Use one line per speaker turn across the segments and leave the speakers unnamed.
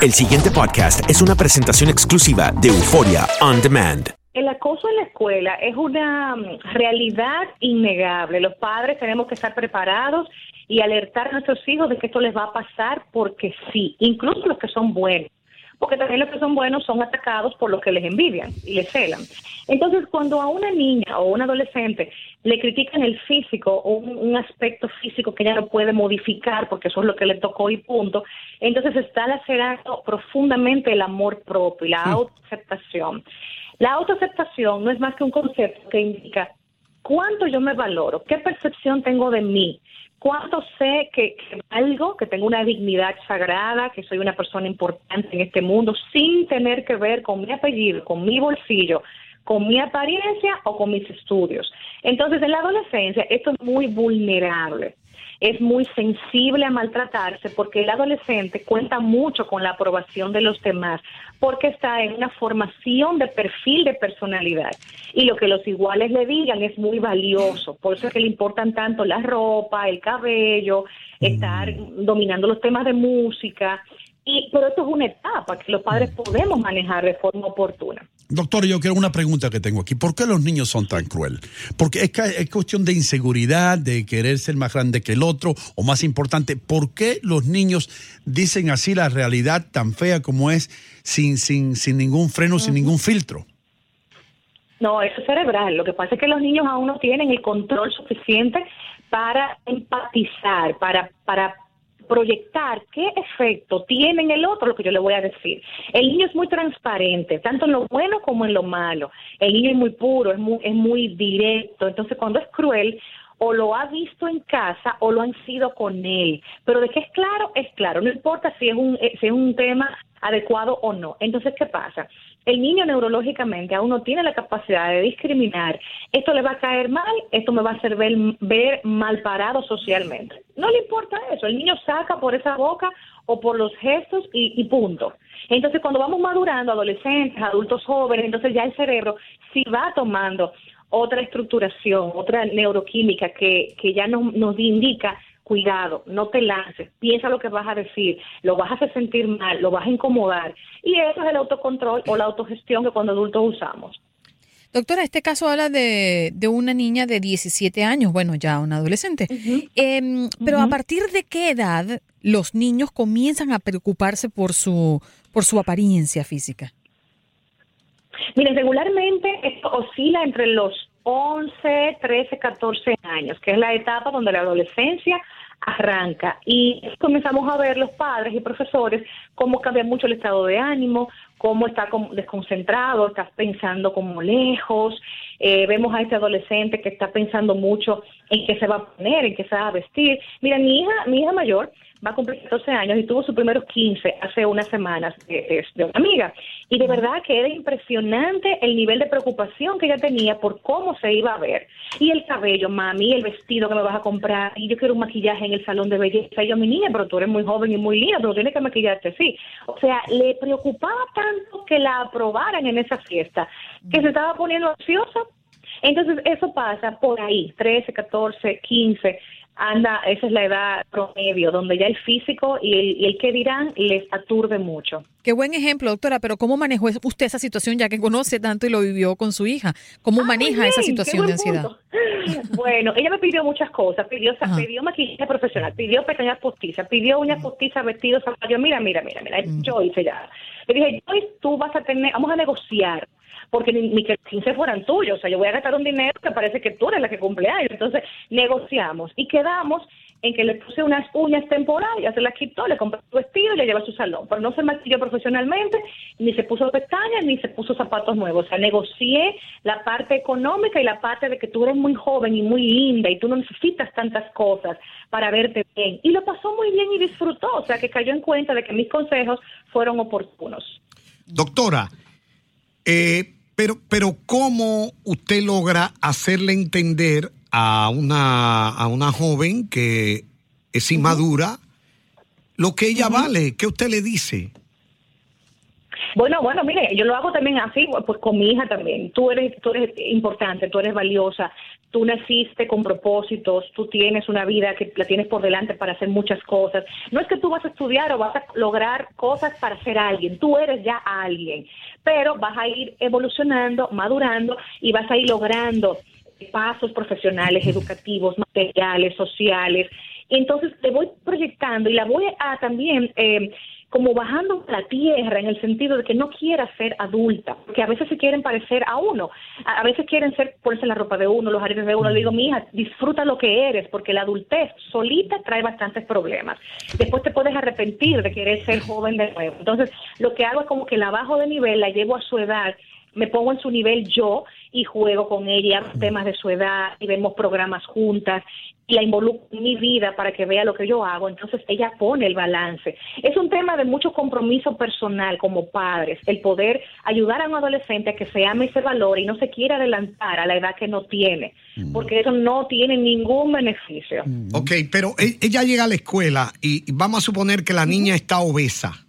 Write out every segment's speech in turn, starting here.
El siguiente podcast es una presentación exclusiva de Euforia On Demand.
El acoso en la escuela es una mm, realidad innegable. Los padres tenemos que estar preparados y alertar a nuestros hijos de que esto les va a pasar porque sí, incluso los que son buenos porque también los que son buenos son atacados por los que les envidian y les celan. Entonces, cuando a una niña o un adolescente le critican el físico o un, aspecto físico que ella no puede modificar porque eso es lo que le tocó y punto, entonces está lacerando profundamente el amor propio y la autoaceptación. La autoaceptación no es más que un concepto que indica cuánto yo me valoro, qué percepción tengo de mí, cuánto sé que, que, valgo, que tengo una dignidad sagrada, que soy una persona importante en este mundo, sin tener que ver con mi apellido, con mi bolsillo, con mi apariencia o con mis estudios. Entonces, en la adolescencia esto es muy vulnerable es muy sensible a maltratarse porque el adolescente cuenta mucho con la aprobación de los demás porque está en una formación de perfil de personalidad y lo que los iguales le digan es muy valioso, por eso es que le importan tanto la ropa, el cabello, estar mm. dominando los temas de música, y, pero esto es una etapa que los padres mm. podemos manejar de forma oportuna.
Doctor, yo quiero una pregunta que tengo aquí. ¿Por qué los niños son tan cruel? Porque es, es cuestión de inseguridad, de querer ser más grande que el otro, o más importante, ¿por qué los niños dicen así la realidad tan fea como es, sin, sin, sin ningún freno, sin ningún filtro?
No, eso es cerebral. Lo que pasa es que los niños aún no tienen el control suficiente para empatizar, para, para proyectar qué efecto tiene en el otro lo que yo le voy a decir. El niño es muy transparente, tanto en lo bueno como en lo malo. El niño es muy puro, es muy, es muy directo. Entonces, cuando es cruel, o lo ha visto en casa o lo han sido con él. Pero de qué es claro, es claro. No importa si es un, eh, si es un tema adecuado o no. Entonces, ¿qué pasa? El niño neurológicamente aún no tiene la capacidad de discriminar. Esto le va a caer mal, esto me va a hacer ver, mal parado socialmente. No le importa eso. El niño saca por esa boca o por los gestos y, y punto. Entonces, cuando vamos madurando, adolescentes, adultos jóvenes, entonces ya el cerebro sí va tomando otra estructuración, otra neuroquímica que, que ya nos, nos indica cuidado, no te lances, piensa lo que vas a decir, lo vas a hacer sentir mal, lo vas a incomodar. Y eso es el autocontrol o la autogestión que cuando adultos usamos.
Doctora, este caso habla de, de una niña de 17 años, bueno, ya una adolescente. Em, pero ¿a partir de qué edad los niños comienzan a preocuparse por su, por su apariencia física?
Mire, regularmente esto oscila entre los 11, 13, 14 años, que es la etapa donde la adolescencia arranca. Y comenzamos a ver los padres y profesores cómo cambia mucho el estado de ánimo, cómo está desconcentrado, está pensando como lejos. Eh, vemos a este adolescente que está pensando mucho en qué se va a poner, en qué se va a vestir. Mira, mi hija, mi hija mayor va a cumplir 14 años y tuvo sus primeros 15 hace unas semanas de, una amiga. Y de verdad que era impresionante el nivel de preocupación que ella tenía por cómo se iba a ver. Y el cabello, mami, el vestido que me vas a comprar, y yo quiero un maquillaje en el salón de belleza. Y yo, mi niña, pero tú eres muy joven y muy linda, pero tienes que maquillarte, sí. O sea, le preocupaba tanto que la aprobaran en esa fiesta, que se estaba poniendo ansiosa. Entonces, eso pasa por ahí, 13, 14, 15 anda, esa es la edad promedio, donde ya el físico y el, y el que dirán les aturde mucho.
Qué buen ejemplo, doctora, pero ¿cómo manejó usted esa situación ya que conoce tanto y lo vivió con su hija? ¿Cómo
Ah,
maneja esa situación de ansiedad?
Bueno, ella me pidió muchas cosas, pidió,
Ajá.
pidió maquillaje profesional, pidió pestañas postizas, pidió uñas postizas, vestidos, zapatos. Mira, mira, mira, mira, yo hice ya. Le dije, Joyce, tú vas a tener, vamos a negociar, porque ni, ni que 15 fueran tuyos, o sea, yo voy a gastar un dinero que parece que tú eres la que cumple años. Entonces, negociamos y quedamos en que le puse unas uñas temporarias, se las quitó, le compré su vestido y le llevó a su salón. Pero no se maquilló profesionalmente, ni se puso pestañas, ni se puso zapatos nuevos. O sea, negocié la parte económica y la parte de que tú eres muy joven y muy linda y tú no necesitas tantas cosas para verte bien. Y lo pasó muy bien y disfrutó. O sea, que cayó en cuenta de que mis consejos fueron oportunos.
Doctora, eh, pero, pero ¿cómo usted logra hacerle entender a una, a una joven que es inmadura lo que ella vale? ¿Qué usted le dice?
Bueno, bueno, mire, yo lo hago también así, pues con mi hija también. Tú eres, tú eres importante, tú eres valiosa, tú naciste con propósitos, tú tienes una vida que la tienes por delante para hacer muchas cosas. No es que tú vas a estudiar o vas a lograr cosas para ser alguien, tú eres ya alguien, pero vas a ir evolucionando, madurando y vas a ir logrando pasos profesionales, educativos, materiales, sociales. Entonces te voy proyectando y la voy a también eh, como bajando la tierra en el sentido de que no quiera ser adulta, porque a veces se quieren parecer a uno, a, veces quieren ser ponerse la ropa de uno, los aretes de uno. Le digo, mi hija, disfruta lo que eres, porque la adultez solita trae bastantes problemas. Después te puedes arrepentir de querer ser joven de nuevo. Entonces, lo que hago es como que la bajo de nivel, la llevo a su edad me pongo en su nivel yo y juego con ella temas de su edad y vemos programas juntas y la involucro en mi vida para que vea lo que yo hago. Entonces ella pone el balance. Es un tema de mucho compromiso personal como padres, el poder ayudar a un adolescente a que se ame y se valore y no se quiera adelantar a la edad que no tiene, porque eso no tiene ningún beneficio.
Ok, pero e- ella llega a la escuela y vamos a suponer que la niña está obesa,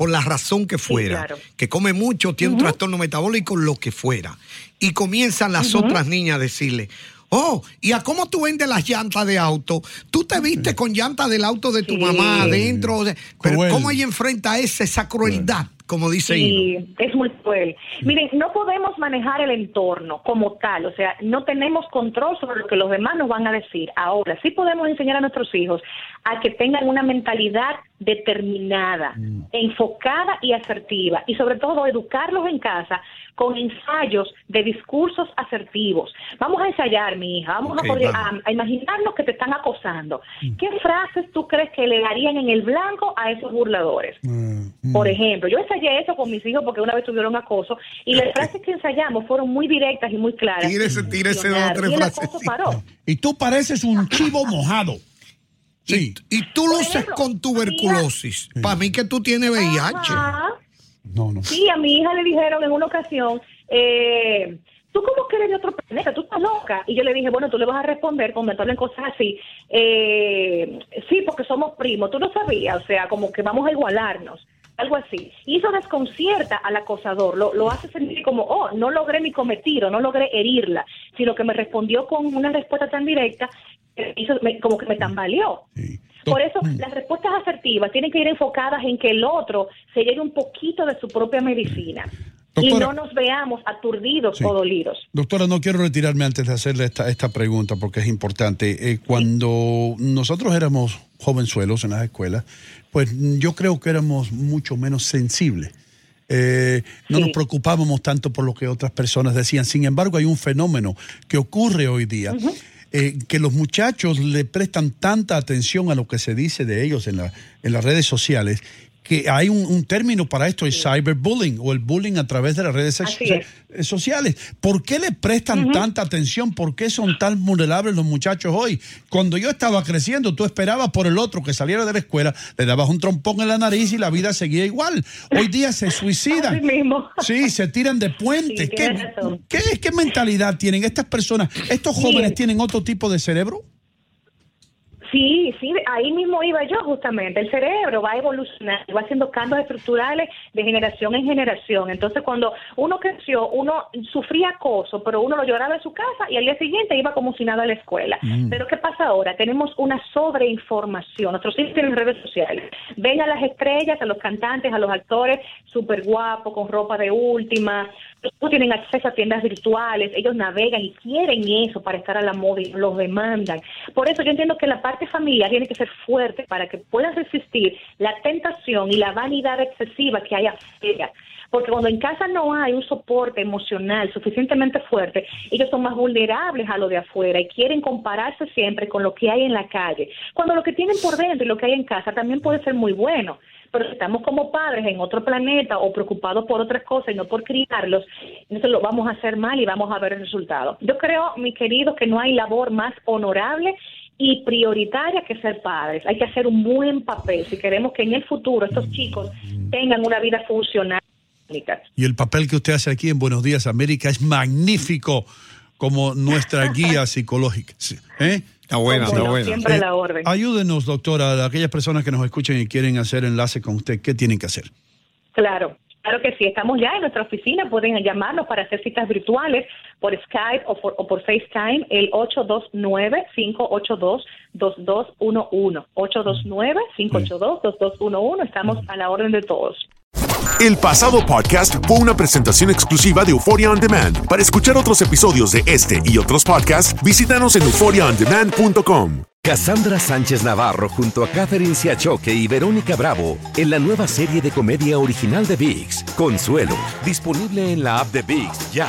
por la razón que fuera,
claro.
que come mucho, tiene un trastorno metabólico, lo que fuera. Y comienzan las otras niñas a decirle, oh, ¿y a cómo tú vendes las llantas de auto? Tú te viste con llantas del auto de tu
Sí.
mamá adentro. o sea, Pero
Cruel.
¿cómo ella enfrenta esa, esa crueldad, como dice?
Sí, es muy cruel. Miren, no podemos manejar el entorno como tal, o sea, no tenemos control sobre lo que los demás nos van a decir. Ahora, sí podemos enseñar a nuestros hijos a que tengan una mentalidad determinada, enfocada y asertiva, y sobre todo educarlos en casa con ensayos de discursos asertivos. Vamos a ensayar, mi hija, vamos a, poder-
vamos.
a- a imaginarnos que te están acosando. ¿Qué frases tú crees que le darían en el blanco a esos burladores? Por ejemplo, yo ensayé eso con mis hijos porque una vez tuvieron acoso y las frases que ensayamos fueron muy directas y muy claras.
Tírese, tírese dos o tres
Y paró.
Y tú pareces un chivo mojado. Sí.
Y tú
Por
luces con tuberculosis. Para mí que tú tienes VIH.
Ajá.
No, no.
Sí, a mi hija le dijeron en una ocasión, eh, tú como que eres de otro planeta, tú estás loca. Y yo le dije, bueno, tú le vas a responder cuando te hablen cosas así. Eh, sí, porque somos primos, tú no sabías, o sea, como que vamos a igualarnos. Algo así. Y eso desconcierta al acosador, lo, lo hace sentir como, oh, no logré mi cometido, no logré herirla, sino que me respondió con una respuesta tan directa que hizo, me- como que me tambaleó.
Sí.
Por eso las respuestas asertivas tienen que ir enfocadas en que el otro se lleve un poquito de su propia medicina y
Doctora-
no nos veamos aturdidos
Sí.
o dolidos.
Doctora, no quiero retirarme antes de hacerle esta, esta pregunta porque es importante. Eh, cuando nosotros éramos jovenzuelos en las escuelas, pues yo creo que éramos mucho menos sensibles. Eh, no
Sí.
nos preocupábamos tanto por lo que otras personas decían. Sin embargo, hay un fenómeno que ocurre hoy día. eh, que los muchachos le prestan tanta atención a lo que se dice de ellos en, la- en las redes sociales que hay un, un término para esto, es cyberbullying o el bullying a través de las redes
es.
eh, sociales. ¿Por qué le prestan tanta atención? ¿Por qué son tan vulnerables los muchachos hoy? Cuando yo estaba creciendo, tú esperabas por el otro que saliera de la escuela, le dabas un trompón en la nariz y la vida seguía igual. Hoy día se suicidan.
Mismo.
Sí, se tiran de puentes.
Sí,
¿Qué, qué, qué mentalidad tienen estas personas? ¿Estos jóvenes tienen otro tipo de cerebro?
Sí, sí, ahí mismo iba yo justamente. El cerebro va a evolucionar, va haciendo cambios estructurales de generación en generación. Entonces, cuando uno creció, uno sufría acoso, pero uno lo lloraba en su casa y al día siguiente iba como si nada a la escuela.
Mm.
Pero ¿qué pasa ahora? Tenemos una sobreinformación. Nuestros hijos tienen redes sociales. Ven a las estrellas, a los cantantes, a los actores súper guapos, con ropa de última. Tienen acceso a tiendas virtuales. Ellos navegan y quieren eso para estar a la moda y los demandan. Por eso yo entiendo que la parte familiar tiene que ser fuerte para que puedan resistir la tentación y la vanidad excesiva que hay afuera. Porque cuando en casa no hay un soporte emocional suficientemente fuerte, ellos son más vulnerables a lo de afuera y quieren compararse siempre con lo que hay en la calle. Cuando lo que tienen por dentro y lo que hay en casa también puede ser muy bueno. Pero si estamos como padres en otro planeta o preocupados por otras cosas y no por criarlos, entonces lo vamos a hacer mal y vamos a ver el resultado. Yo creo, mi querido, que no hay labor más honorable y prioritaria que ser padres. Hay que hacer un buen papel si queremos que en el futuro estos chicos tengan una vida funcional.
Y el papel que usted hace aquí en Buenos Días América es magnífico como nuestra guía psicológica. ¿eh?
Está buena, está
no,
buena.
siempre a la orden.
Ayúdenos, doctora, a aquellas personas que nos escuchen y quieren hacer enlace con usted, ¿qué tienen que hacer?
Claro, claro que sí. Estamos ya en nuestra oficina. Pueden llamarnos para hacer citas virtuales por Skype o por, o por FaceTime, el 829-582-2211. 829-582-2211. Estamos a la orden de todos.
El pasado podcast fue una presentación exclusiva de Euphoria On Demand. Para escuchar otros episodios de este y otros podcasts, visítanos en euphoriaondemand.com.
Cassandra Sánchez Navarro junto a Catherine Siachoque y Verónica Bravo en la nueva serie de comedia original de VIX, Consuelo, disponible en la app de VIX ya.